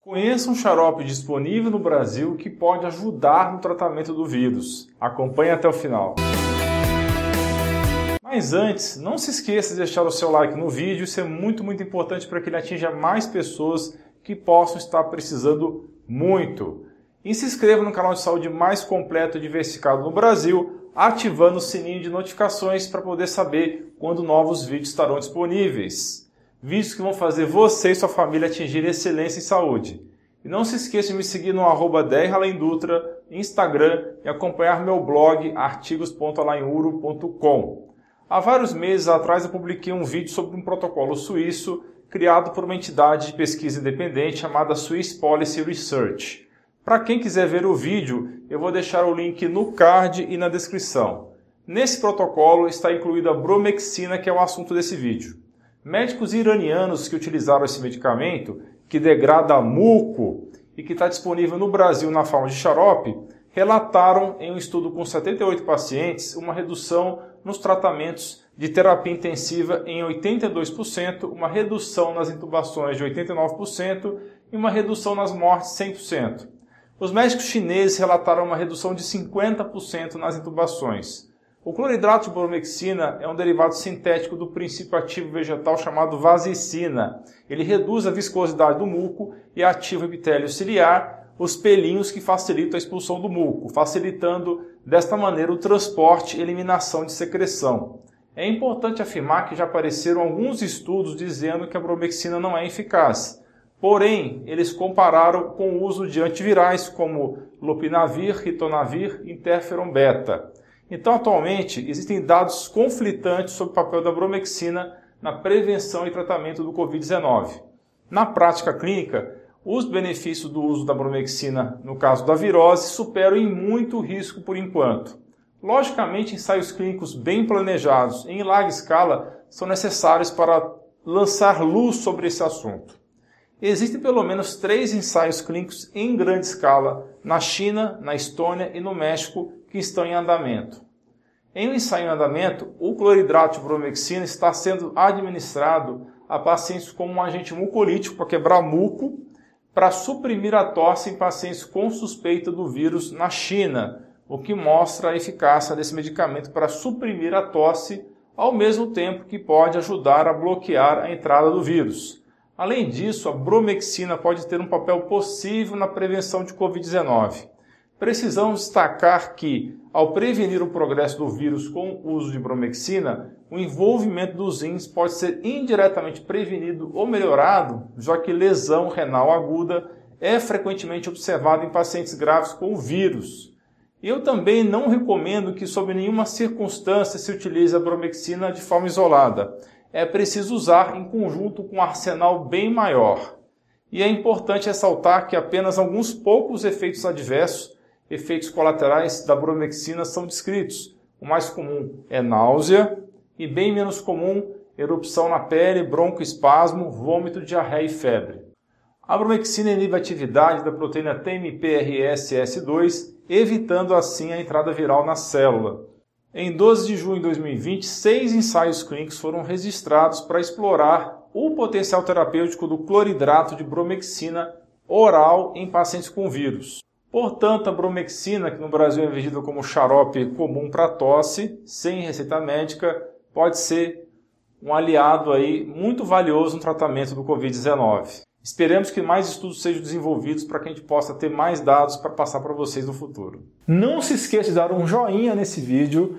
Conheça um xarope disponível no Brasil que pode ajudar no tratamento do vírus. Acompanhe até o final. Mas antes, não se esqueça de deixar o seu like no vídeo, isso é muito, muito importante para que ele atinja mais pessoas que possam estar precisando muito. E se inscreva no canal de saúde mais completo e diversificado no Brasil, ativando o sininho de notificações para poder saber quando novos vídeos estarão disponíveis vídeos que vão fazer você e sua família atingir excelência em saúde. E não se esqueça de me seguir no arroba Dutra, Instagram e acompanhar meu blog artigos.alainuro.com. Há vários meses atrás eu publiquei um vídeo sobre um protocolo suíço criado por uma entidade de pesquisa independente chamada Swiss Policy Research. Para quem quiser ver o vídeo, eu vou deixar o link no card e na descrição. Nesse protocolo está incluída a bromexina, que é o assunto desse vídeo. Médicos iranianos que utilizaram esse medicamento, que degrada muco e que está disponível no Brasil na forma de xarope, relataram em um estudo com 78 pacientes uma redução nos tratamentos de terapia intensiva em 82%, uma redução nas intubações de 89% e uma redução nas mortes 100%. Os médicos chineses relataram uma redução de 50% nas intubações. O cloridrato de bromexina é um derivado sintético do princípio ativo vegetal chamado vasicina. Ele reduz a viscosidade do muco e ativa o epitélio ciliar, os pelinhos que facilitam a expulsão do muco, facilitando desta maneira o transporte e eliminação de secreção. É importante afirmar que já apareceram alguns estudos dizendo que a bromexina não é eficaz. Porém, eles compararam com o uso de antivirais como lopinavir, ritonavir e interferon beta. Então, atualmente, existem dados conflitantes sobre o papel da bromexina na prevenção e tratamento do Covid-19. Na prática clínica, os benefícios do uso da bromexina no caso da virose superam em muito o risco por enquanto. Logicamente, ensaios clínicos bem planejados em larga escala são necessários para lançar luz sobre esse assunto. Existem pelo menos três ensaios clínicos em grande escala na China, na Estônia e no México que estão em andamento. Em um ensaio em andamento, o cloridrato de bromexina está sendo administrado a pacientes como um agente mucolítico para quebrar muco, para suprimir a tosse em pacientes com suspeita do vírus na China, o que mostra a eficácia desse medicamento para suprimir a tosse, ao mesmo tempo que pode ajudar a bloquear a entrada do vírus. Além disso, a bromexina pode ter um papel possível na prevenção de Covid-19. Precisamos destacar que, ao prevenir o progresso do vírus com o uso de bromexina, o envolvimento dos rins pode ser indiretamente prevenido ou melhorado, já que lesão renal aguda é frequentemente observada em pacientes graves com o vírus. Eu também não recomendo que, sob nenhuma circunstância, se utilize a bromexina de forma isolada. É preciso usar em conjunto com um arsenal bem maior. E é importante ressaltar que apenas alguns poucos efeitos adversos efeitos colaterais da bromexina são descritos. O mais comum é náusea e bem menos comum erupção na pele, broncoespasmo, vômito, diarreia e febre. A bromexina inibe a atividade da proteína TMPRSS2, evitando assim a entrada viral na célula. Em 12 de junho de 2020, seis ensaios clínicos foram registrados para explorar o potencial terapêutico do cloridrato de bromexina oral em pacientes com vírus. Portanto, a bromexina, que no Brasil é vendida como xarope comum para tosse, sem receita médica, pode ser um aliado aí muito valioso no tratamento do Covid-19. Esperamos que mais estudos sejam desenvolvidos para que a gente possa ter mais dados para passar para vocês no futuro. Não se esqueça de dar um joinha nesse vídeo,